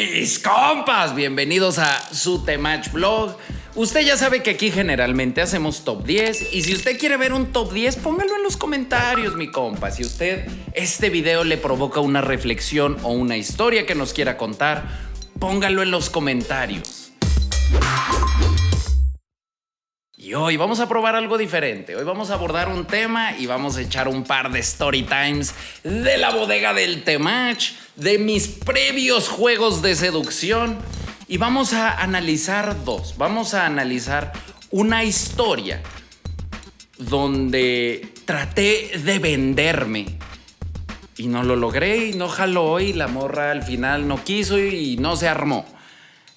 Mis compas, bienvenidos a su Temach Blog. Usted ya sabe que aquí generalmente hacemos top 10 y si usted quiere ver un top 10, póngalo en los comentarios, mi compa. Si usted este video le provoca una reflexión o una historia que nos quiera contar, póngalo en los comentarios. Hoy vamos a probar algo diferente. Hoy vamos a abordar un tema y vamos a echar un par de story times de la bodega del Temach, de mis previos juegos de seducción. Y vamos a analizar dos. Vamos a analizar una historia donde traté de venderme y no lo logré y no jaló y la morra al final no quiso y no se armó.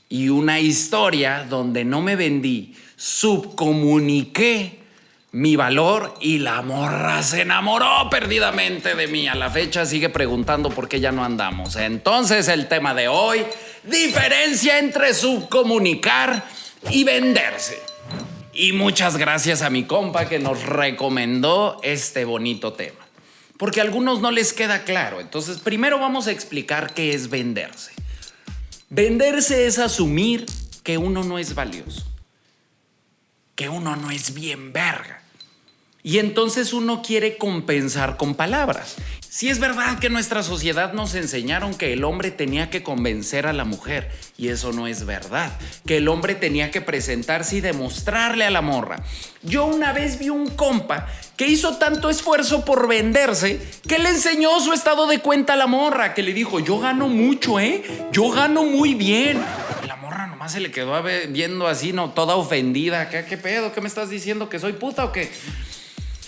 Y una historia donde no me vendí subcomuniqué mi valor y la morra se enamoró perdidamente de mí. A la fecha sigue preguntando por qué ya no andamos. Entonces el tema de hoy, diferencia entre subcomunicar y venderse. Y muchas gracias a mi compa que nos recomendó este bonito tema. Porque a algunos no les queda claro. Entonces primero vamos a explicar qué es venderse. Venderse es asumir que uno no es valioso que uno no es bien verga. Y entonces uno quiere compensar con palabras. Si es verdad que nuestra sociedad nos enseñaron que el hombre tenía que convencer a la mujer, y eso no es verdad, que el hombre tenía que presentarse y demostrarle a la morra. Yo una vez vi un compa que hizo tanto esfuerzo por venderse que le enseñó su estado de cuenta a la morra, que le dijo, yo gano mucho, ¿eh? Yo gano muy bien se le quedó viendo así, ¿no? Toda ofendida. ¿Qué, ¿Qué pedo? ¿Qué me estás diciendo? ¿Que soy puta o qué?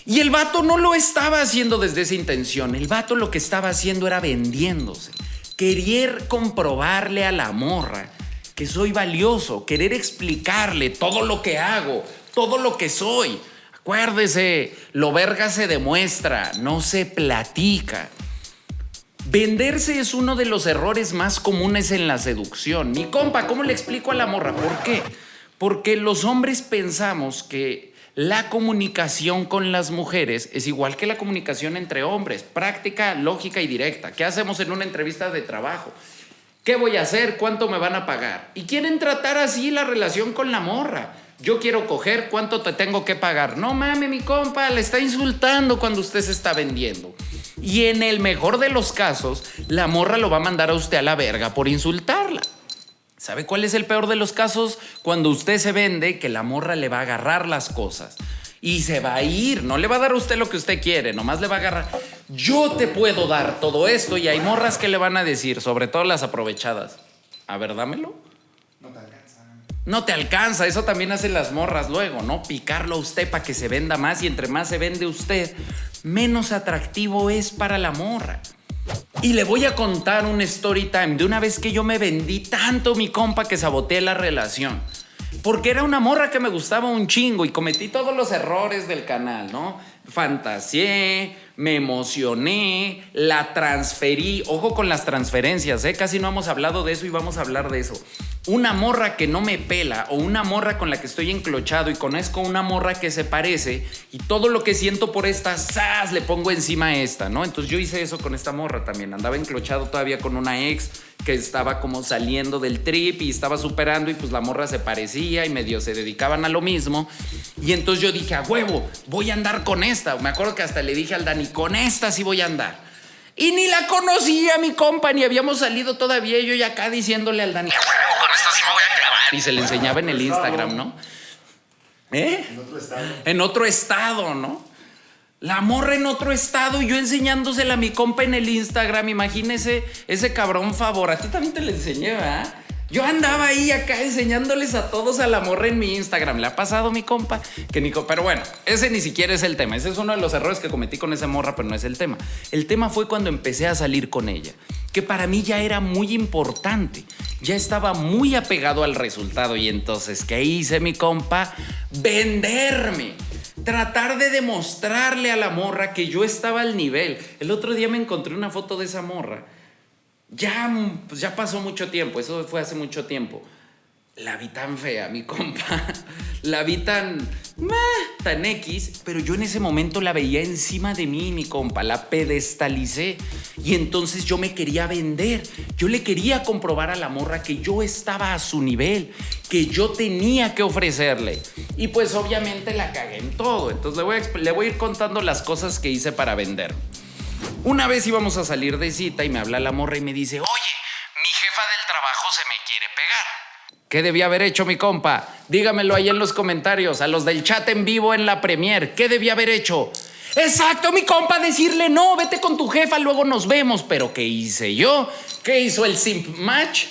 Y el vato no lo estaba haciendo desde esa intención. El vato lo que estaba haciendo era vendiéndose. Querer comprobarle a la morra que soy valioso. Querer explicarle todo lo que hago, todo lo que soy. Acuérdese, lo verga se demuestra, no se platica. Venderse es uno de los errores más comunes en la seducción. Mi compa, ¿cómo le explico a la morra? ¿Por qué? Porque los hombres pensamos que la comunicación con las mujeres es igual que la comunicación entre hombres, práctica, lógica y directa. ¿Qué hacemos en una entrevista de trabajo? ¿Qué voy a hacer? ¿Cuánto me van a pagar? Y quieren tratar así la relación con la morra. Yo quiero coger, ¿cuánto te tengo que pagar? No mames, mi compa, le está insultando cuando usted se está vendiendo. Y en el mejor de los casos, la morra lo va a mandar a usted a la verga por insultarla. ¿Sabe cuál es el peor de los casos? Cuando usted se vende, que la morra le va a agarrar las cosas y se va a ir. No le va a dar a usted lo que usted quiere, nomás le va a agarrar. Yo te puedo dar todo esto y hay morras que le van a decir, sobre todo las aprovechadas. A ver, dámelo. No te alcanza. No te alcanza, eso también hacen las morras luego, ¿no? Picarlo a usted para que se venda más y entre más se vende usted, menos atractivo es para la morra. Y le voy a contar un story time de una vez que yo me vendí tanto mi compa que saboteé la relación. Porque era una morra que me gustaba un chingo y cometí todos los errores del canal, ¿no? Fantaseé, me emocioné, la transferí. Ojo con las transferencias, ¿eh? Casi no hemos hablado de eso y vamos a hablar de eso. Una morra que no me pela o una morra con la que estoy enclochado y conozco una morra que se parece y todo lo que siento por esta, ¡zas! le pongo encima a esta, ¿no? Entonces yo hice eso con esta morra también. Andaba enclochado todavía con una ex que estaba como saliendo del trip y estaba superando y pues la morra se parecía y medio se dedicaban a lo mismo. Y entonces yo dije, a huevo, voy a andar con esta. Me acuerdo que hasta le dije al Dani, con esta sí voy a andar. Y ni la conocía mi compa, ni habíamos salido todavía. Yo ya acá diciéndole al Dani, a huevo, con esta sí me voy a grabar. Y se le enseñaba en el Instagram, ¿no? ¿Eh? En otro estado. En otro estado, ¿no? La morra en otro estado y yo enseñándosela a mi compa en el Instagram. Imagínese ese cabrón favor. A ti también te lo enseñé, ¿verdad? Yo andaba ahí acá enseñándoles a todos a la morra en mi Instagram. ¿Le ha pasado mi compa? Que Nico, pero bueno, ese ni siquiera es el tema. Ese es uno de los errores que cometí con esa morra, pero no es el tema. El tema fue cuando empecé a salir con ella, que para mí ya era muy importante. Ya estaba muy apegado al resultado y entonces, ¿qué hice mi compa? Venderme tratar de demostrarle a la morra que yo estaba al nivel. El otro día me encontré una foto de esa morra. Ya, ya pasó mucho tiempo, eso fue hace mucho tiempo. La vi tan fea, mi compa. La vi tan. tan X, pero yo en ese momento la veía encima de mí, mi compa. La pedestalicé. Y entonces yo me quería vender. Yo le quería comprobar a la morra que yo estaba a su nivel, que yo tenía que ofrecerle. Y pues obviamente la cagué en todo. Entonces le voy a, le voy a ir contando las cosas que hice para vender. Una vez íbamos a salir de cita y me habla la morra y me dice: Oye, mi jefa del trabajo se me quiere pegar. ¿Qué debía haber hecho mi compa? Dígamelo ahí en los comentarios, a los del chat en vivo en la Premier. ¿Qué debía haber hecho? Exacto, mi compa, decirle no, vete con tu jefa, luego nos vemos. Pero ¿qué hice yo? ¿Qué hizo el simp match?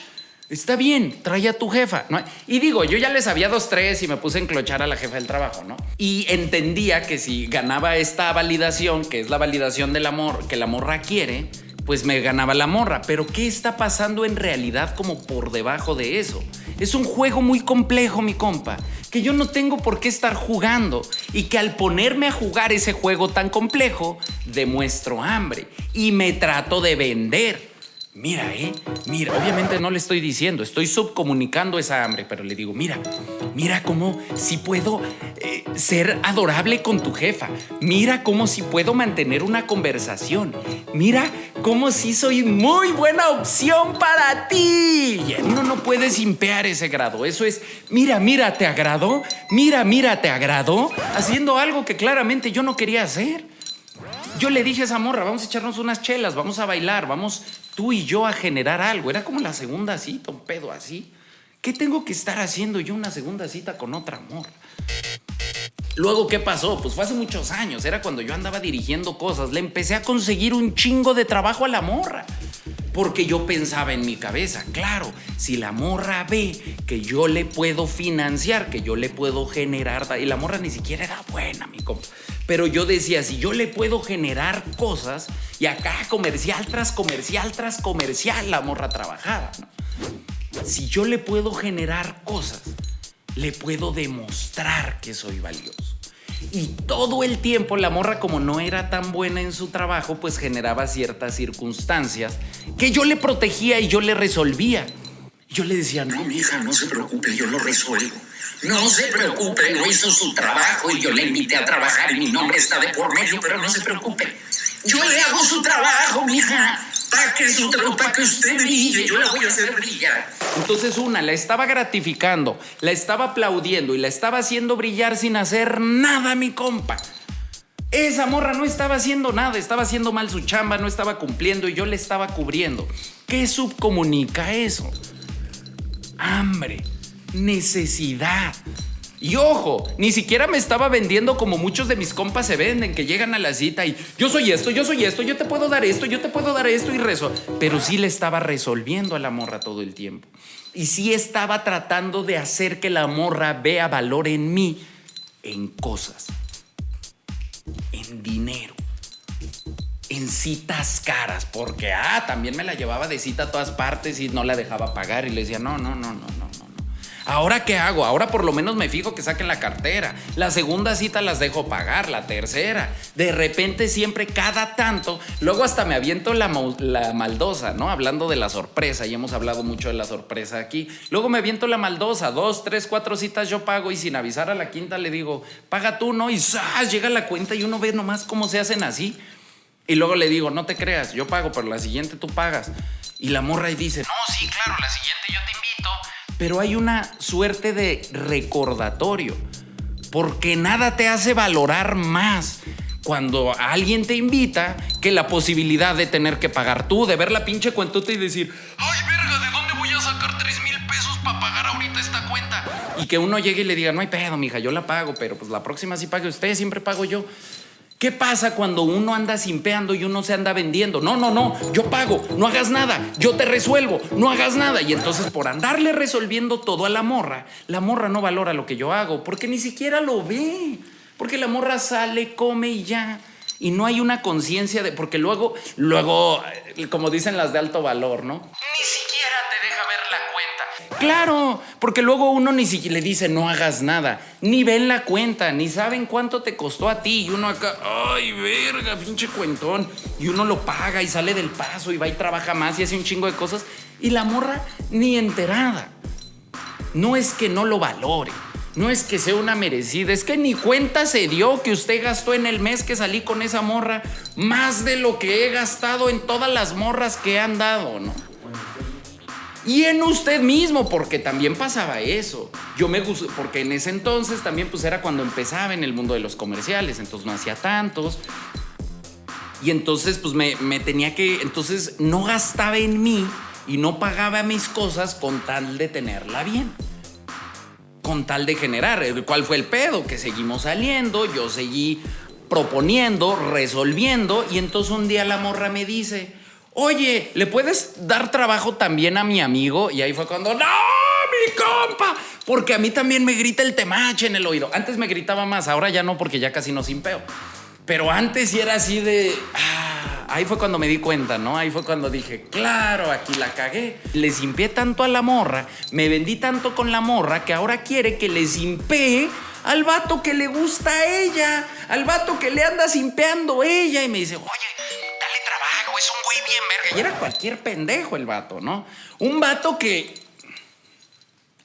Está bien, trae a tu jefa. Y digo, yo ya les había dos, tres y me puse a enclochar a la jefa del trabajo, ¿no? Y entendía que si ganaba esta validación, que es la validación del amor, que la morra quiere, pues me ganaba la morra. Pero ¿qué está pasando en realidad como por debajo de eso? Es un juego muy complejo, mi compa, que yo no tengo por qué estar jugando y que al ponerme a jugar ese juego tan complejo, demuestro hambre y me trato de vender. Mira, eh, mira, obviamente no le estoy diciendo, estoy subcomunicando esa hambre, pero le digo, mira, mira cómo si puedo eh, ser adorable con tu jefa, mira cómo si puedo mantener una conversación, mira cómo si soy muy buena opción para ti. Uno no puede simpear ese grado, eso es, mira, mira, ¿te agradó? Mira, mira, ¿te agradó? Haciendo algo que claramente yo no quería hacer. Yo le dije a esa morra, vamos a echarnos unas chelas, vamos a bailar, vamos tú y yo a generar algo. Era como la segunda cita, un pedo así. ¿Qué tengo que estar haciendo yo una segunda cita con otra amor? Luego, ¿qué pasó? Pues fue hace muchos años, era cuando yo andaba dirigiendo cosas. Le empecé a conseguir un chingo de trabajo a la morra. Porque yo pensaba en mi cabeza, claro, si la morra ve que yo le puedo financiar, que yo le puedo generar, y la morra ni siquiera era buena, mi compa. Pero yo decía, si yo le puedo generar cosas, y acá comercial tras comercial tras comercial la morra trabajaba, Si yo le puedo generar cosas, le puedo demostrar que soy valioso. Y todo el tiempo la morra como no era tan buena en su trabajo, pues generaba ciertas circunstancias que yo le protegía y yo le resolvía. Yo le decía, no, mi hija, no se preocupe, yo lo resuelvo. No se preocupe, no hizo su trabajo y yo le invité a trabajar y mi nombre está de por medio, pero no se preocupe. Yo le hago su trabajo, mija, para que, su para que usted brille, yo la voy a hacer brillar. Entonces una, la estaba gratificando, la estaba aplaudiendo y la estaba haciendo brillar sin hacer nada, mi compa. Esa morra no estaba haciendo nada, estaba haciendo mal su chamba, no estaba cumpliendo y yo le estaba cubriendo. ¿Qué subcomunica eso? Hambre necesidad. Y ojo, ni siquiera me estaba vendiendo como muchos de mis compas se venden, que llegan a la cita y yo soy esto, yo soy esto, yo te puedo dar esto, yo te puedo dar esto y rezo. Pero sí le estaba resolviendo a la morra todo el tiempo. Y sí estaba tratando de hacer que la morra vea valor en mí, en cosas, en dinero, en citas caras, porque ah, también me la llevaba de cita a todas partes y no la dejaba pagar y le decía, no, no, no, no, no. Ahora qué hago? Ahora por lo menos me fijo que saquen la cartera. La segunda cita las dejo pagar, la tercera. De repente siempre cada tanto, luego hasta me aviento la, maldosa, ¿no? Hablando de la sorpresa, y hemos hablado mucho de la sorpresa aquí. Luego me aviento la maldosa, dos, tres, cuatro citas yo pago y sin avisar a la quinta le digo, paga tú, ¿no? Y ¡zas! llega la cuenta y uno ve nomás cómo se hacen así. Y luego le digo, no te creas, yo pago, pero la siguiente tú pagas. Y la morra y dice, no, sí, claro, la siguiente yo te invito pero hay una suerte de recordatorio, porque nada te hace valorar más cuando alguien te invita que la posibilidad de tener que pagar tú, de ver la pinche cuentota y decir, ay, verga, ¿de dónde voy a sacar 3 mil pesos para pagar ahorita esta cuenta? Y que uno llegue y le diga, no hay pedo, mija, yo la pago, pero pues la próxima sí pague usted, siempre pago yo. ¿Qué pasa cuando uno anda simpeando y uno se anda vendiendo? No, no, no, yo pago, no hagas nada, yo te resuelvo, no hagas nada. Y entonces por andarle resolviendo todo a la morra, la morra no valora lo que yo hago, porque ni siquiera lo ve. Porque la morra sale, come y ya. Y no hay una conciencia de, porque luego, luego, eh, como dicen las de alto valor, ¿no? Ni siquiera Claro, porque luego uno ni siquiera le dice no hagas nada, ni ven la cuenta, ni saben cuánto te costó a ti. Y uno acá, ay, verga, pinche cuentón. Y uno lo paga y sale del paso y va y trabaja más y hace un chingo de cosas. Y la morra ni enterada. no es que no lo valore. No es que sea una merecida, es que ni cuenta se dio que usted gastó en el mes que salí con esa morra más de lo que he gastado en todas las morras que han dado, ¿no? Y en usted mismo, porque también pasaba eso. Yo me gustó, porque en ese entonces también pues era cuando empezaba en el mundo de los comerciales, entonces no hacía tantos. Y entonces pues me, me tenía que, entonces no gastaba en mí y no pagaba mis cosas con tal de tenerla bien con tal de generar. ¿Cuál fue el pedo? Que seguimos saliendo, yo seguí proponiendo, resolviendo, y entonces un día la morra me dice, oye, ¿le puedes dar trabajo también a mi amigo? Y ahí fue cuando, no, mi compa, porque a mí también me grita el temache en el oído. Antes me gritaba más, ahora ya no, porque ya casi no simpeo. Pero antes sí era así de... Ah, ahí fue cuando me di cuenta, ¿no? Ahí fue cuando dije, claro, aquí la cagué. Le simpié tanto a la morra, me vendí tanto con la morra que ahora quiere que le simpee al vato que le gusta a ella, al vato que le anda simpeando ella. Y me dice, oye, Y era cualquier pendejo el vato, ¿no? Un vato que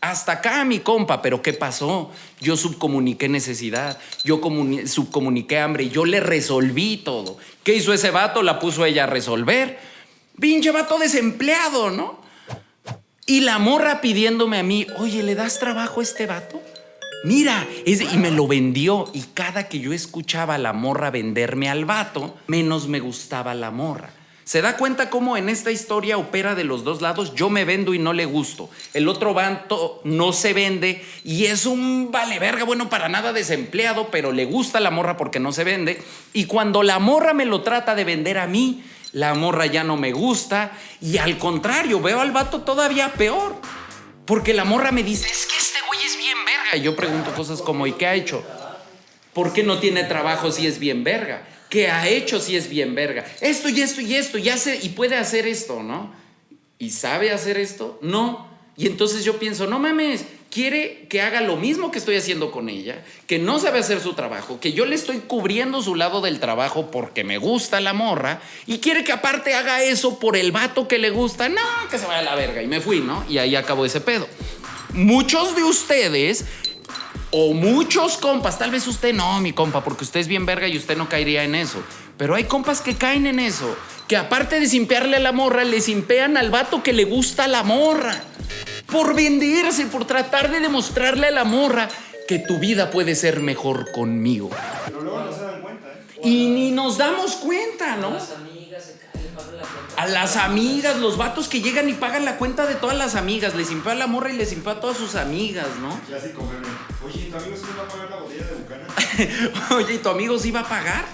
hasta acá mi compa, pero ¿qué pasó? Yo subcomuniqué necesidad, yo subcomuniqué hambre, yo le resolví todo. ¿Qué hizo ese vato? La puso ella a resolver. Pinche vato desempleado, ¿no? Y la morra pidiéndome a mí, oye, ¿le das trabajo a este vato? Mira, y me lo vendió. Y cada que yo escuchaba a la morra venderme al vato, menos me gustaba la morra. ¿Se da cuenta cómo en esta historia opera de los dos lados? Yo me vendo y no le gusto. El otro banto no se vende y es un vale verga, bueno, para nada desempleado, pero le gusta la morra porque no se vende. Y cuando la morra me lo trata de vender a mí, la morra ya no me gusta. Y al contrario, veo al vato todavía peor. Porque la morra me dice, es que este güey es bien verga. Y yo pregunto cosas como, ¿y qué ha hecho? ¿Por qué no tiene trabajo si es bien verga? Que ha hecho si es bien verga. Esto y esto y esto, y, hace, y puede hacer esto, ¿no? ¿Y sabe hacer esto? No. Y entonces yo pienso, no mames, quiere que haga lo mismo que estoy haciendo con ella, que no sabe hacer su trabajo, que yo le estoy cubriendo su lado del trabajo porque me gusta la morra, y quiere que aparte haga eso por el vato que le gusta. No, que se vaya a la verga. Y me fui, ¿no? Y ahí acabó ese pedo. Muchos de ustedes o muchos compas, tal vez usted no, mi compa, porque usted es bien verga y usted no caería en eso. Pero hay compas que caen en eso, que aparte de simpearle a la morra, le simpean al vato que le gusta la morra. Por venderse, por tratar de demostrarle a la morra que tu vida puede ser mejor conmigo. Pero luego no se dan cuenta, ¿eh? Y ni nos damos cuenta, ¿no? A las amigas, los vatos que llegan y pagan la cuenta de todas las amigas. Les impea a la morra y les impea a todas sus amigas, ¿no? Clásico meme. Oye, ¿tu amigo sí va a pagar la botella de Bucana? Oye, ¿y tu amigo sí va a pagar?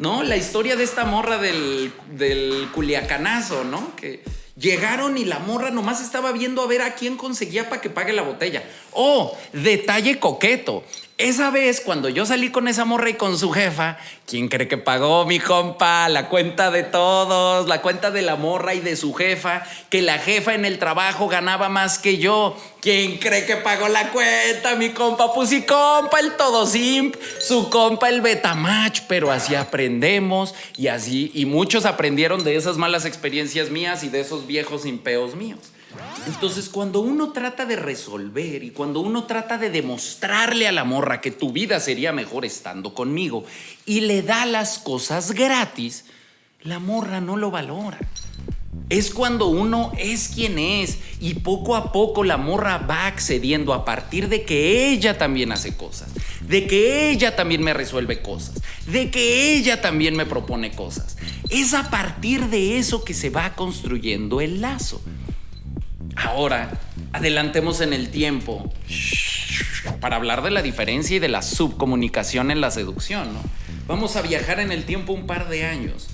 ¿No? La historia de esta morra del, del culiacanazo, ¿no? Que llegaron y la morra nomás estaba viendo a ver a quién conseguía para que pague la botella. Oh, detalle coqueto. Esa vez, cuando yo salí con esa morra y con su jefa, ¿quién cree que pagó mi compa? La cuenta de todos, la cuenta de la morra y de su jefa, que la jefa en el trabajo ganaba más que yo. ¿Quién cree que pagó la cuenta? Mi compa, pues sí, compa, el todo simp, su compa, el betamach, pero así aprendemos y así, y muchos aprendieron de esas malas experiencias mías y de esos viejos impeos míos. Entonces, cuando uno trata de resolver y cuando uno trata de demostrarle a la morra que tu vida sería mejor estando conmigo y le da las cosas gratis, la morra no lo valora. Es cuando uno es quien es y poco a poco la morra va accediendo a partir de que ella también hace cosas, de que ella también me resuelve cosas, de que ella también me propone cosas. Es a partir de eso que se va construyendo el lazo. Ahora, adelantemos en el tiempo para hablar de la diferencia y de la subcomunicación en la seducción, ¿no? Vamos a viajar en el tiempo un par de años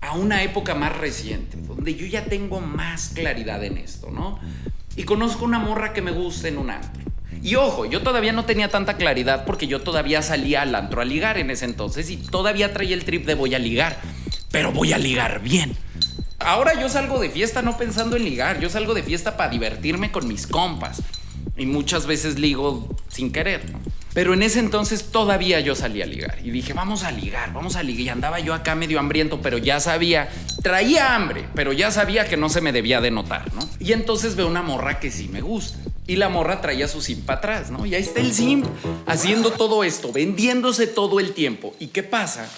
a una época más reciente, donde yo ya tengo más claridad en esto, ¿no? Y conozco una morra que me gusta en un antro. Y ojo, yo todavía no tenía tanta claridad porque yo todavía salía al antro a ligar en ese entonces y todavía traía el trip de voy a ligar, pero voy a ligar bien. Ahora yo salgo de fiesta no pensando en ligar, yo salgo de fiesta para divertirme con mis compas. Y muchas veces ligo sin querer, Pero en ese entonces todavía yo salía a ligar y dije, vamos a ligar, vamos a ligar. Y andaba yo acá medio hambriento, pero ya sabía, traía hambre, pero ya sabía que no se me debía de notar, ¿no? Y entonces veo una morra que sí me gusta. Y la morra traía su para atrás, ¿no? Y ahí está el simp haciendo todo esto, vendiéndose todo el tiempo. ¿Y qué pasa?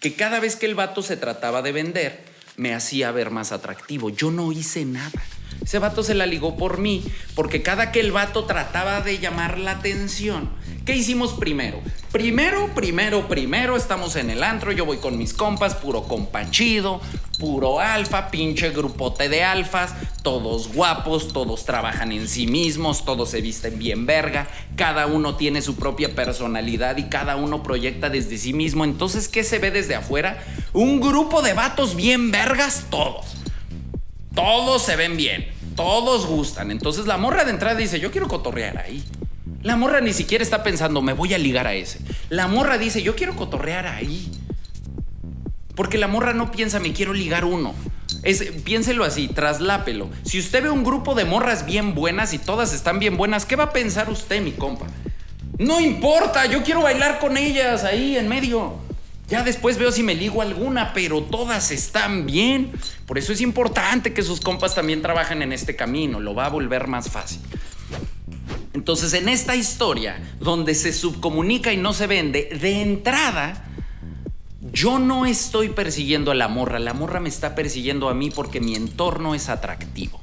Que cada vez que el vato se trataba de vender, me hacía ver más atractivo. Yo no hice nada. Ese vato se la ligó por mí, porque cada que el vato trataba de llamar la atención, ¿qué hicimos primero? Primero, primero, primero estamos en el antro, yo voy con mis compas, puro compa chido, puro alfa, pinche grupote de alfas, todos guapos, todos trabajan en sí mismos, todos se visten bien verga, cada uno tiene su propia personalidad y cada uno proyecta desde sí mismo. Entonces, ¿qué se ve desde afuera? Un grupo de vatos bien vergas, todos. Todos se ven bien, todos gustan. Entonces la morra de entrada dice, yo quiero cotorrear ahí. La morra ni siquiera está pensando, me voy a ligar a ese. La morra dice, yo quiero cotorrear ahí. Porque la morra no piensa, me quiero ligar uno. Piénselo así, traslápelo. Si usted ve un grupo de morras bien buenas y todas están bien buenas, ¿qué va a pensar usted, mi compa? No importa, yo quiero bailar con ellas ahí en medio. Ya después veo si me ligo alguna, pero todas están bien. Por eso es importante que sus compas también trabajen en este camino, lo va a volver más fácil. Entonces, en esta historia, donde se subcomunica y no se vende, de entrada, yo no estoy persiguiendo a la morra, la morra me está persiguiendo a mí porque mi entorno es atractivo.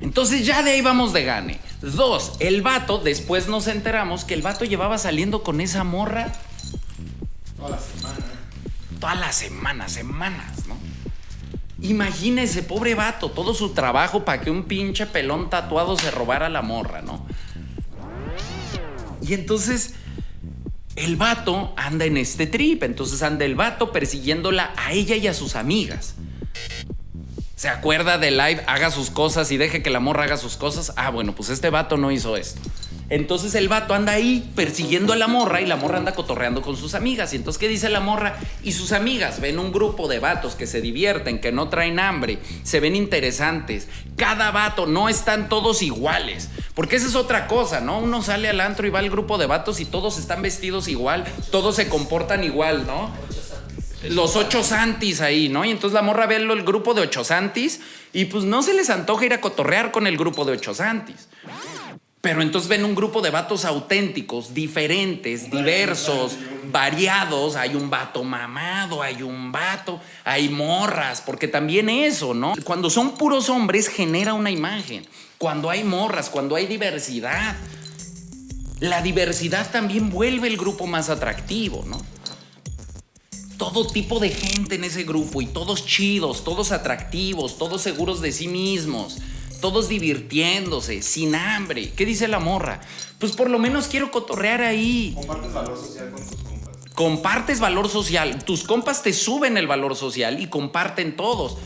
Entonces ya de ahí vamos de gane. Dos, el vato, después nos enteramos que el vato llevaba saliendo con esa morra Toda la semana. todas las semanas, semanas, ¿no? Imagínese, pobre vato, todo su trabajo para que un pinche pelón tatuado se robara la morra, ¿no? Y entonces el vato anda en este trip, entonces anda el vato persiguiéndola a ella y a sus amigas. ¿Se acuerda de live? Haga sus cosas y deje que la morra haga sus cosas. Ah, bueno, pues este vato no hizo esto. Entonces el vato anda ahí persiguiendo a la morra y la morra anda cotorreando con sus amigas. Y entonces, ¿qué dice la morra? Y sus amigas ven un grupo de vatos que se divierten, que no traen hambre, se ven interesantes. Cada vato, no están todos iguales. Porque esa es otra cosa, ¿no? Uno sale al antro y va al grupo de vatos y todos están vestidos igual, todos se comportan igual, ¿no? Los ocho santis ahí, ¿no? Y entonces la morra ve el grupo de ocho santis y pues no se les antoja ir a cotorrear con el grupo de ocho santis. Pero entonces ven un grupo de vatos auténticos, diferentes, diversos, variados. Hay un vato mamado, hay un vato, hay morras, porque también eso, ¿no? Cuando son puros hombres genera una imagen. Cuando hay morras, cuando hay diversidad, la diversidad también vuelve el grupo más atractivo, ¿no? todo tipo de gente en ese grupo y todos chidos, todos atractivos, todos seguros de sí mismos, todos divirtiéndose, sin hambre. ¿Qué dice la morra? Pues por lo menos quiero cotorrear ahí. Compartes valor social con tus compas. Compartes valor social. Tus compas te suben el valor social y comparten todos.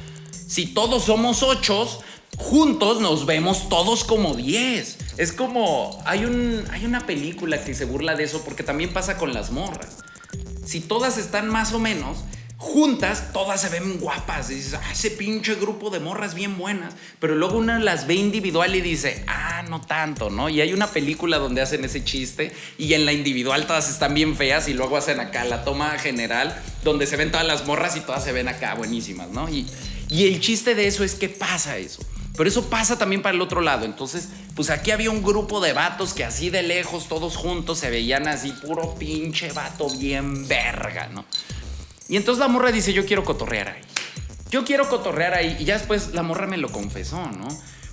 Si todos somos ochos, juntos nos vemos todos como diez. Es como, hay, un, hay una película que se burla de eso porque también pasa con las morras si todas están más o menos juntas, todas se ven guapas. Y dices, ah, ese pinche grupo de morras bien buenas. Pero luego una las ve individual y dice, ah, no tanto, ¿no? Y hay una película donde hacen ese chiste y en la individual todas están bien feas y luego hacen acá la toma general donde se ven todas las morras y todas se ven acá buenísimas, ¿no? Y, y el chiste de eso es que pasa eso. Pero eso pasa también para el otro lado. Entonces, pues aquí había un grupo de vatos que así de lejos, todos juntos, se veían así, puro pinche vato bien verga, ¿no? Y entonces la morra dice, yo quiero cotorrear ahí. Yo quiero cotorrear ahí. Y ya después la morra me lo confesó, ¿no?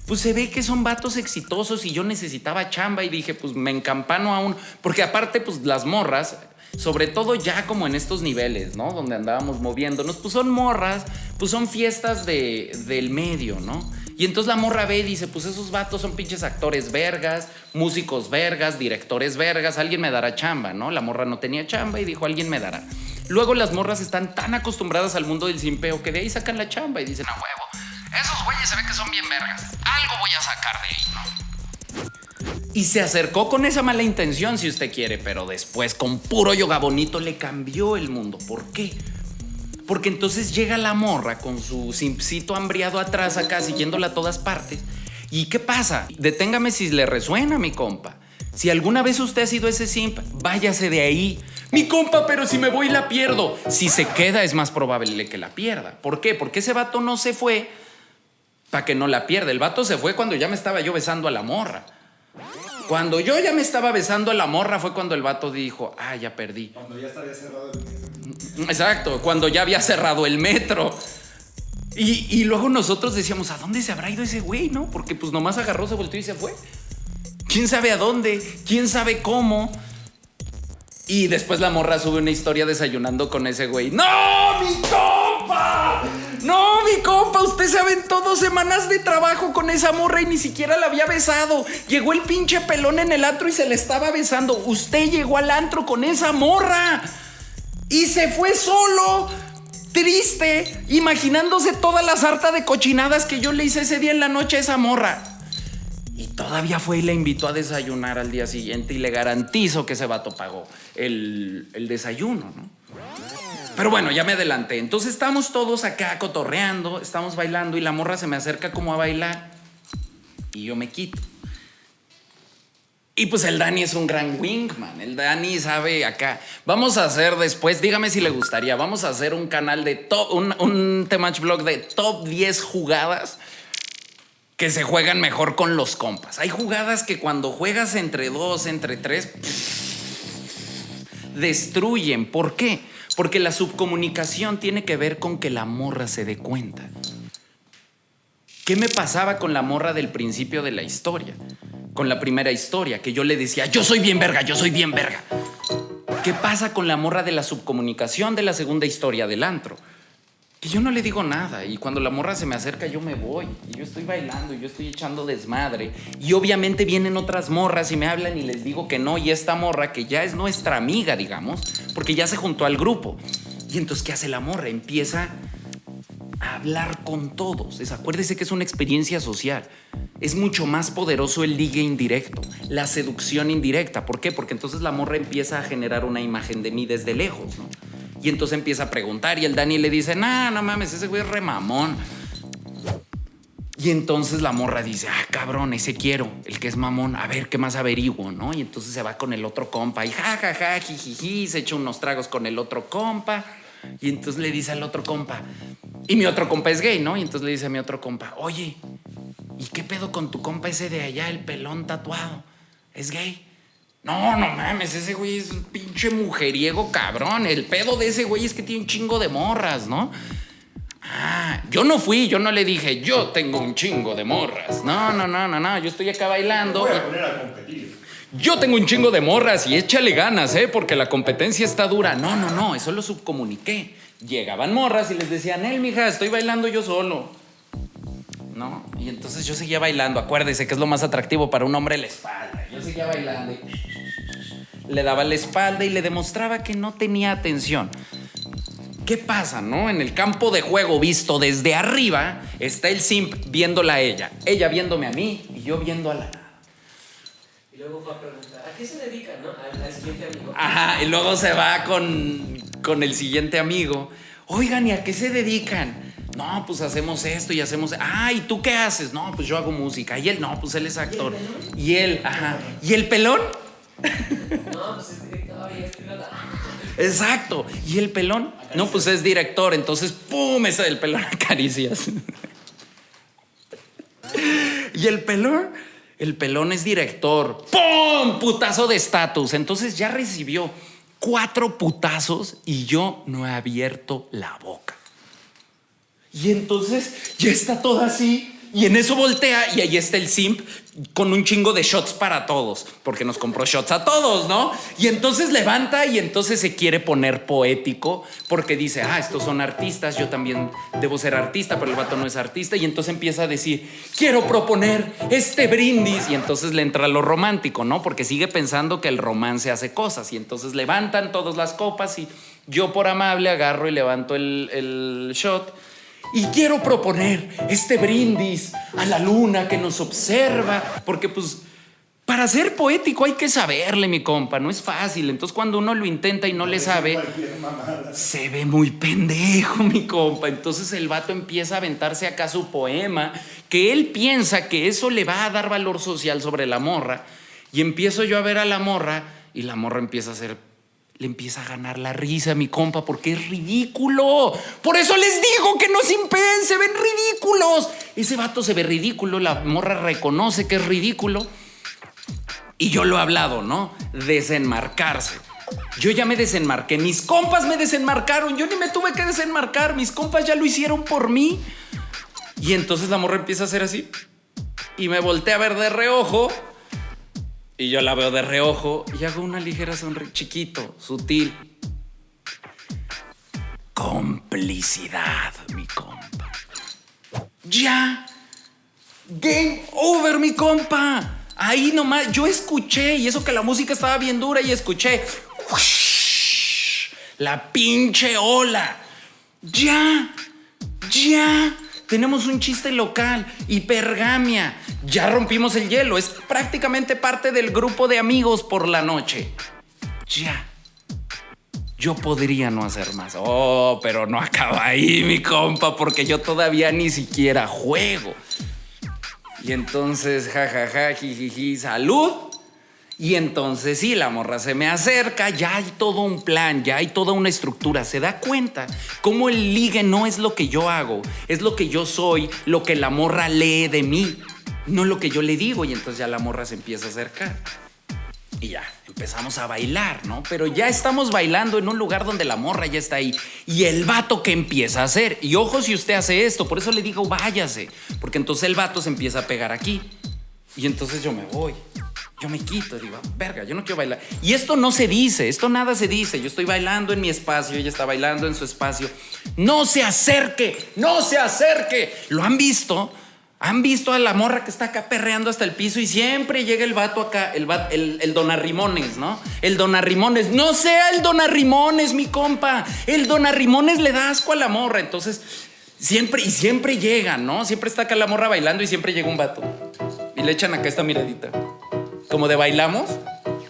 Pues se ve que son vatos exitosos y yo necesitaba chamba y dije, pues me encampano aún. Porque aparte, pues las morras, sobre todo ya como en estos niveles, ¿no? Donde andábamos moviéndonos, pues son morras, pues son fiestas de, del medio, ¿no? Y entonces la morra ve y dice, pues esos vatos son pinches actores vergas, músicos vergas, directores vergas, alguien me dará chamba, ¿no? La morra no tenía chamba y dijo, alguien me dará. Luego las morras están tan acostumbradas al mundo del simpeo que de ahí sacan la chamba y dicen, a huevo, esos güeyes se ve que son bien vergas, algo voy a sacar de ahí. Y se acercó con esa mala intención, si usted quiere, pero después con puro yoga bonito le cambió el mundo. ¿Por qué? Porque entonces llega la morra con su simpcito hambriado atrás acá, siguiéndola a todas partes. ¿Y qué pasa? Deténgame si le resuena, mi compa. Si alguna vez usted ha sido ese simp, váyase de ahí. Mi compa, pero si me voy la pierdo. Si se queda es más probable que la pierda. ¿Por qué? Porque ese vato no se fue para que no la pierda. El vato se fue cuando ya me estaba yo besando a la morra. Cuando yo ya me estaba besando a la morra fue cuando el vato dijo, ah, ya perdí. Cuando ya estaría cerrado el Exacto, cuando ya había cerrado el metro. Y, y luego nosotros decíamos, ¿a dónde se habrá ido ese güey, no? Porque pues nomás agarró, se volteó y se fue. ¿Quién sabe a dónde? ¿Quién sabe cómo? Y después la morra sube una historia desayunando con ese güey. ¡No, mi compa! No, mi compa, usted se aventó dos semanas de trabajo con esa morra y ni siquiera la había besado. Llegó el pinche pelón en el antro y se le estaba besando. Usted llegó al antro con esa morra. Y se fue solo, triste, imaginándose toda la sarta de cochinadas que yo le hice ese día en la noche a esa morra. Todavía fue y le invitó a desayunar al día siguiente y le garantizo que ese vato pagó el, el desayuno, ¿no? Pero bueno, ya me adelanté. Entonces estamos todos acá cotorreando, estamos bailando y la morra se me acerca como a bailar y yo me quito. Y pues el Dani es un gran wingman. El Dani sabe acá. Vamos a hacer después, dígame si le gustaría, vamos a hacer un canal de top, un, un Temach Blog de top 10 jugadas que se juegan mejor con los compas. Hay jugadas que cuando juegas entre dos, entre tres, destruyen. ¿Por qué? Porque la subcomunicación tiene que ver con que la morra se dé cuenta. ¿Qué me pasaba con la morra del principio de la historia? Con la primera historia, que yo le decía, yo soy bien verga, yo soy bien verga. ¿Qué pasa con la morra de la subcomunicación de la segunda historia del antro? Que yo no le digo nada y cuando la morra se me acerca yo me voy y yo estoy bailando y yo estoy echando desmadre y obviamente vienen otras morras y me hablan y les digo que no y esta morra que ya es nuestra amiga digamos porque ya se juntó al grupo y entonces ¿qué hace la morra? Empieza a hablar con todos. Es, acuérdese que es una experiencia social. Es mucho más poderoso el ligue indirecto, la seducción indirecta. ¿Por qué? Porque entonces la morra empieza a generar una imagen de mí desde lejos, ¿no? Y entonces empieza a preguntar y el Dani le dice, nah, no mames, ese güey es remamón. Y entonces la morra dice, ah, cabrón, ese quiero, el que es mamón, a ver qué más averiguo, ¿no? Y entonces se va con el otro compa y ja, ja, ja, jijiji, se echa unos tragos con el otro compa. Y entonces le dice al otro compa, y mi otro compa es gay, ¿no? Y entonces le dice a mi otro compa, oye, ¿y qué pedo con tu compa ese de allá, el pelón tatuado? ¿Es gay? No, no mames, ese güey es un pinche mujeriego cabrón. El pedo de ese güey es que tiene un chingo de morras, ¿no? Ah, yo no fui, yo no le dije, yo tengo un chingo de morras. No, no, no, no, no, yo estoy acá bailando. Voy a poner a competir. yo tengo un chingo de morras y échale ganas, ¿eh? Porque la competencia está dura. No, no, no, eso lo subcomuniqué. Llegaban morras y les decían, él, mija, estoy bailando yo solo. ¿No? Y entonces yo seguía bailando. Acuérdese que es lo más atractivo para un hombre la espalda. Yo seguía bailando. y Le daba la espalda y le demostraba que no tenía atención. ¿Qué pasa, no? En el campo de juego visto desde arriba está el simp viéndola a ella, ella viéndome a mí y yo viendo a la nada. Y luego fue a preguntar, ¿a qué se dedica, no? Al, al siguiente amigo. Ajá, y luego se va con, con el siguiente amigo. Oigan, ¿y a qué se dedican? No, pues hacemos esto y hacemos. Ah, ¿y tú qué haces? No, pues yo hago música. Y él, no, pues él es actor. Y él, ajá. ¿Y el pelón? No, pues es. Exacto. ¿Y el pelón? No, pues es director. Entonces, ¡pum! Ese del pelón acaricias. y el pelón, el pelón es director. ¡Pum! Putazo de estatus. Entonces ya recibió cuatro putazos y yo no he abierto la boca. Y entonces ya está todo así. Y en eso voltea y ahí está el simp con un chingo de shots para todos, porque nos compró shots a todos, ¿no? Y entonces levanta y entonces se quiere poner poético porque dice, ah, estos son artistas, yo también debo ser artista, pero el vato no es artista. Y entonces empieza a decir, quiero proponer este brindis. Y entonces le entra lo romántico, ¿no? Porque sigue pensando que el romance hace cosas. Y entonces levantan todas las copas y yo por amable agarro y levanto el, el shot. Y quiero proponer este brindis a la luna que nos observa, porque pues para ser poético hay que saberle, mi compa, no es fácil. Entonces cuando uno lo intenta y no le sabe, se ve muy pendejo, mi compa. Entonces el vato empieza a aventarse acá su poema, que él piensa que eso le va a dar valor social sobre la morra. Y empiezo yo a ver a la morra y la morra empieza a hacer le empieza a ganar la risa, mi compa, porque es ridículo. Por eso les digo que no simpen, se ven ridículos. Ese vato se ve ridículo, la morra reconoce que es ridículo. Y yo lo he hablado, ¿no? Desenmarcarse. Yo ya me desenmarqué, mis compas me desenmarcaron, yo ni me tuve que desenmarcar, mis compas ya lo hicieron por mí. Y entonces la morra empieza a hacer así. Y me voltea a ver de reojo. Y yo la veo de reojo y hago una ligera sonrisa, chiquito, sutil. Complicidad, mi compa. Ya. Game over, mi compa. Ahí nomás, yo escuché, y eso que la música estaba bien dura, y escuché. la pinche ola. Ya, ya. Tenemos un chiste local, hipergamia. Ya rompimos el hielo. Es prácticamente parte del grupo de amigos por la noche. Ya. Yo podría no hacer más. Oh, pero no acaba ahí, mi compa, porque yo todavía ni siquiera juego. Y entonces, jajaja, jijiji, salud. Y entonces sí, la morra se me acerca, ya hay todo un plan, ya hay toda una estructura. Se da cuenta cómo el ligue no es lo que yo hago, es lo que yo soy, lo que la morra lee de mí, no lo que yo le digo. Y entonces ya la morra se empieza a acercar. Y ya, empezamos a bailar, ¿no? Pero ya estamos bailando en un lugar donde la morra ya está ahí. Y el vato que empieza a hacer. Y ojo si usted hace esto, por eso le digo váyase. Porque entonces el vato se empieza a pegar aquí. Y entonces yo me voy. Yo me quito, digo, verga, yo no quiero bailar. Y esto no se dice, esto nada se dice. Yo estoy bailando en mi espacio, ella está bailando en su espacio. No se acerque, no se acerque. ¿Lo han visto? ¿Han visto a la morra que está acá perreando hasta el piso y siempre llega el vato acá, el, el, el ¿no? El donarrimones. No sea el donarrimones, mi compa. El donarrimones le da asco a la morra. Entonces, siempre y siempre llega, ¿no? Siempre está acá la morra bailando y siempre llega un vato. Y le echan acá esta miradita. Como de bailamos.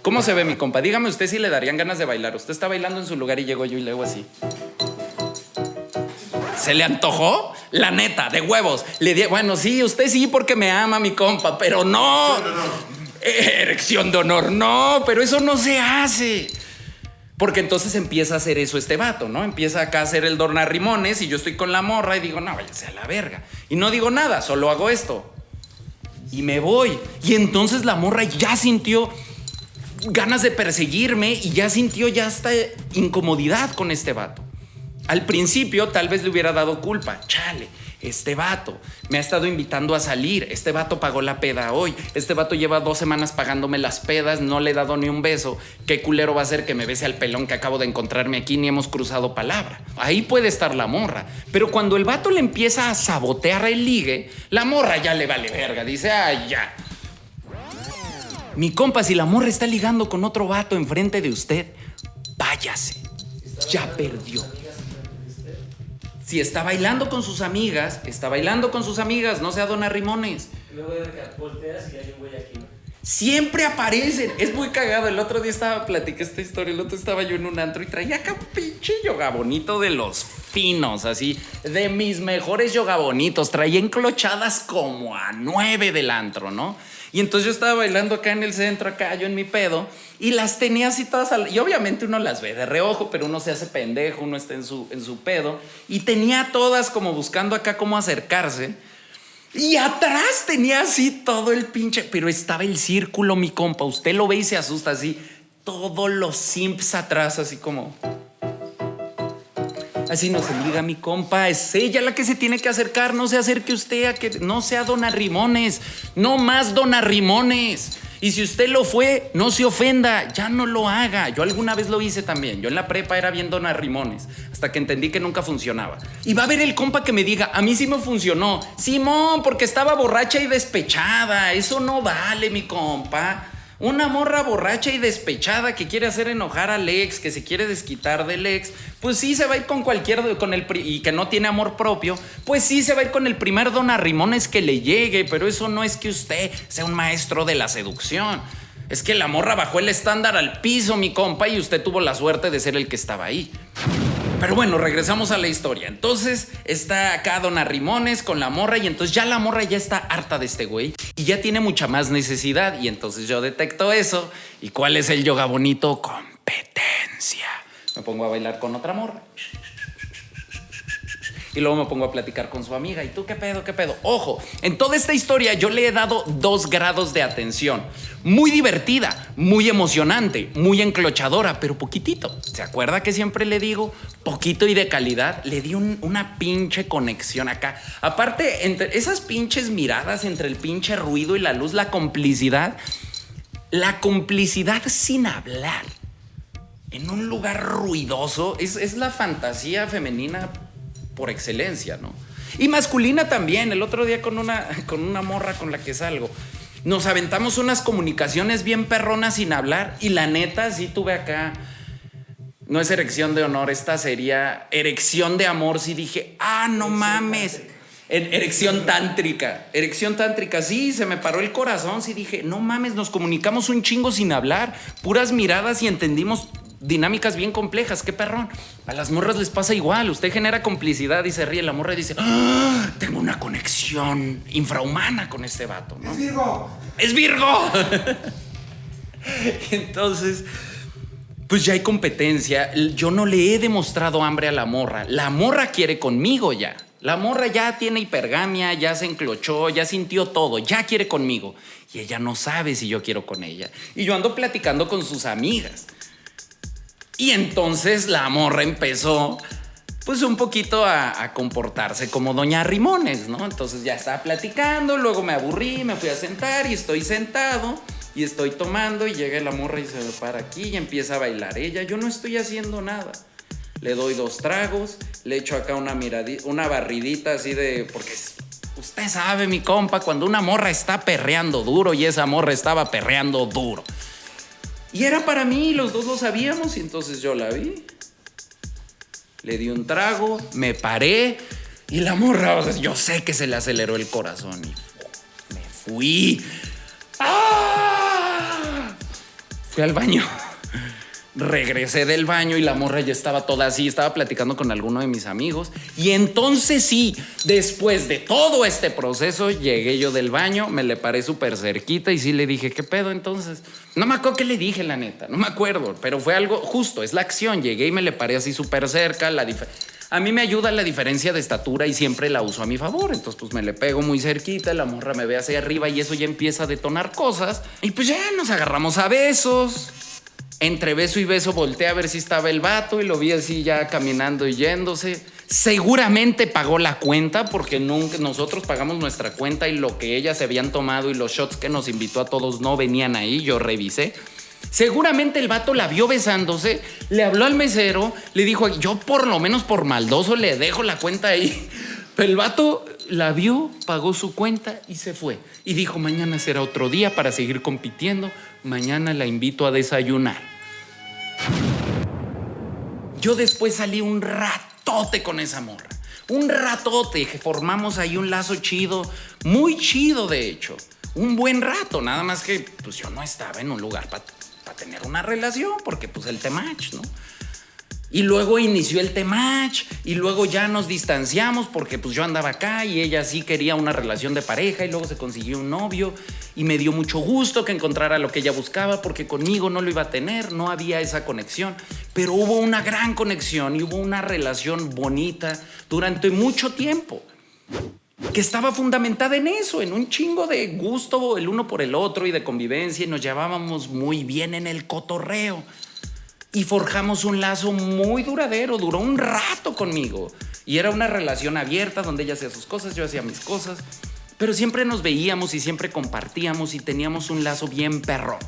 ¿Cómo se ve mi compa? Dígame usted si le darían ganas de bailar. Usted está bailando en su lugar y llego yo y le hago así. ¿Se le antojó? La neta, de huevos. Le di, bueno, sí, usted sí porque me ama mi compa, pero no. Erección de honor, no, pero eso no se hace. Porque entonces empieza a hacer eso este vato, ¿no? Empieza acá a hacer el dornarrimones y yo estoy con la morra y digo, no, váyase a la verga. Y no digo nada, solo hago esto. Y me voy. Y entonces la morra ya sintió ganas de perseguirme y ya sintió ya esta incomodidad con este vato. Al principio tal vez le hubiera dado culpa. Chale, este vato me ha estado invitando a salir. Este vato pagó la peda hoy. Este vato lleva dos semanas pagándome las pedas. No le he dado ni un beso. ¿Qué culero va a ser que me bese al pelón que acabo de encontrarme aquí ni hemos cruzado palabra? Ahí puede estar la morra. Pero cuando el vato le empieza a sabotear el ligue, la morra ya le vale verga. Dice, ay, ya. Mi compa, si la morra está ligando con otro vato enfrente de usted, váyase. Ya perdió. Si está bailando con sus amigas, está bailando con sus amigas, no sea Dona Rimones. Luego de volteas y hay un güey aquí. Siempre aparecen. Es muy cagado. El otro día estaba, platiqué esta historia. El otro estaba yo en un antro y traía acá un pinche yoga bonito de los finos, así, de mis mejores yoga bonitos. Traía enclochadas como a nueve del antro, ¿no? Y entonces yo estaba bailando acá en el centro, acá yo en mi pedo, y las tenía así todas. Al... Y obviamente uno las ve de reojo, pero uno se hace pendejo, uno está en su, en su pedo. Y tenía todas como buscando acá cómo acercarse. Y atrás tenía así todo el pinche, pero estaba el círculo, mi compa. Usted lo ve y se asusta así. Todos los simps atrás, así como. Así no se diga mi compa, es ella la que se tiene que acercar, no se acerque usted a que no sea Dona Rimones, no más Dona Rimones. Y si usted lo fue, no se ofenda, ya no lo haga. Yo alguna vez lo hice también. Yo en la prepa era bien Dona Rimones, hasta que entendí que nunca funcionaba. Y va a haber el compa que me diga, a mí sí me funcionó. Simón, porque estaba borracha y despechada. Eso no vale, mi compa. Una morra borracha y despechada que quiere hacer enojar al ex, que se quiere desquitar del ex, pues sí se va a ir con cualquier, con el, y que no tiene amor propio, pues sí se va a ir con el primer don Arrimones que le llegue, pero eso no es que usted sea un maestro de la seducción. Es que la morra bajó el estándar al piso, mi compa, y usted tuvo la suerte de ser el que estaba ahí. Pero bueno, regresamos a la historia. Entonces está acá Don Arrimones con la morra y entonces ya la morra ya está harta de este güey y ya tiene mucha más necesidad y entonces yo detecto eso. ¿Y cuál es el yoga bonito? Competencia. Me pongo a bailar con otra morra. Y luego me pongo a platicar con su amiga. ¿Y tú qué pedo, qué pedo? Ojo, en toda esta historia yo le he dado dos grados de atención. Muy divertida, muy emocionante, muy enclochadora, pero poquitito. ¿Se acuerda que siempre le digo? Poquito y de calidad. Le di un- una pinche conexión acá. Aparte, entre esas pinches miradas, entre el pinche ruido y la luz, la complicidad. La complicidad sin hablar en un lugar ruidoso es, es la fantasía femenina por excelencia, ¿no? Y masculina también. El otro día con una, con una morra con la que salgo. Nos aventamos unas comunicaciones bien perronas sin hablar y la neta sí tuve acá... No es erección de honor, esta sería erección de amor. Sí dije, ah, no mames. Erección tántrica. Erección tántrica. Sí, se me paró el corazón. Sí dije, no mames, nos comunicamos un chingo sin hablar. Puras miradas y entendimos dinámicas bien complejas. Qué perrón. A las morras les pasa igual. Usted genera complicidad y se ríe. La morra dice, "Ah, tengo una conexión infrahumana con este vato. ¿no? ¡Es Virgo! ¡Es Virgo! Entonces, pues ya hay competencia. Yo no le he demostrado hambre a la morra. La morra quiere conmigo ya. La morra ya tiene hipergamia, ya se enclochó, ya sintió todo, ya quiere conmigo. Y ella no sabe si yo quiero con ella. Y yo ando platicando con sus amigas. Y entonces la morra empezó, pues un poquito a, comportarse como doña Rimones, ¿no? Entonces ya estaba platicando, luego me aburrí, me fui a sentar y estoy sentado y estoy tomando y llega la morra y se para aquí y empieza a bailar ella. Yo no estoy haciendo nada. Le doy dos tragos, le echo acá una miradita, una barridita así de, porque usted sabe, mi compa, cuando una morra está perreando duro y esa morra estaba perreando duro. Y era para mí, los dos lo sabíamos, y entonces yo la vi. Le di un trago, me paré, y la morra, yo sé que se le aceleró el corazón, y me fui. ¡Ah! Fui al baño. Regresé del baño y la morra ya estaba toda así, estaba platicando con alguno de mis amigos. Y entonces sí, después de todo este proceso, llegué yo del baño, me le paré súper cerquita y sí le dije, ¿qué pedo entonces? No me acuerdo qué le dije, la neta, no me acuerdo, pero fue algo justo, es la acción. Llegué y me le paré así súper cerca. A mí me ayuda la diferencia de estatura y siempre la uso a mi favor. Entonces, pues me le pego muy cerquita, la morra me ve hacia arriba y eso ya empieza a detonar cosas. Y pues ya nos agarramos a besos. Entre beso y beso volteé a ver si estaba el vato y lo vi así ya caminando y yéndose. Seguramente pagó la cuenta porque nunca nosotros pagamos nuestra cuenta y lo que ellas habían tomado y los shots que nos invitó a todos no venían ahí, yo revisé. Seguramente el vato la vio besándose, le habló al mesero, le dijo, yo por lo menos por maldoso le dejo la cuenta ahí. Pero el vato la vio, pagó su cuenta y se fue. Y dijo, mañana será otro día para seguir compitiendo, mañana la invito a desayunar. Yo después salí un ratote con esa morra. Un ratote, que formamos ahí un lazo chido, muy chido de hecho. Un buen rato, nada más que pues yo no estaba en un lugar para tener una relación, porque pues el temach, ¿no? Y luego inició el temach y luego ya nos distanciamos porque pues yo andaba acá y ella sí quería una relación de pareja y luego se consiguió un novio y me dio mucho gusto que encontrara lo que ella buscaba porque conmigo no lo iba a tener, no había esa conexión, pero hubo una gran conexión y hubo una relación bonita durante mucho tiempo que estaba fundamentada en eso, en un chingo de gusto el uno por el otro y de convivencia y nos llevábamos muy bien en el cotorreo y forjamos un lazo muy duradero, duró un rato conmigo. Y era una relación abierta donde ella hacía sus cosas, yo hacía mis cosas, pero siempre nos veíamos y siempre compartíamos y teníamos un lazo bien perrón.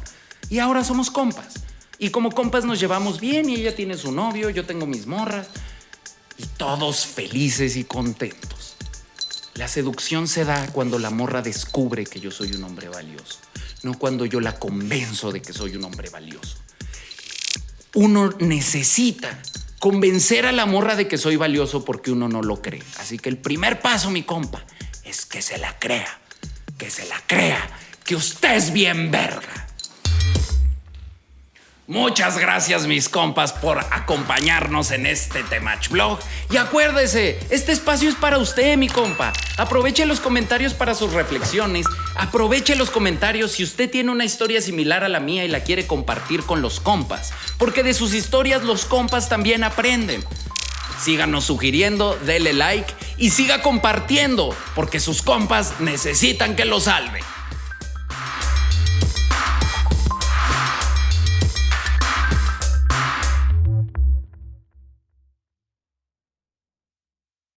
Y ahora somos compas. Y como compas nos llevamos bien y ella tiene su novio, yo tengo mis morras y todos felices y contentos. La seducción se da cuando la morra descubre que yo soy un hombre valioso, no cuando yo la convenzo de que soy un hombre valioso uno necesita convencer a la morra de que soy valioso porque uno no lo cree. Así que el primer paso, mi compa, es que se la crea. Que se la crea. Que usted es bien verga. Muchas gracias mis compas por acompañarnos en este Temach Blog. Y acuérdese, este espacio es para usted, mi compa. Aproveche los comentarios para sus reflexiones. Aproveche los comentarios si usted tiene una historia similar a la mía y la quiere compartir con los compas. Porque de sus historias los compas también aprenden. Síganos sugiriendo, dele like y siga compartiendo, porque sus compas necesitan que lo salve.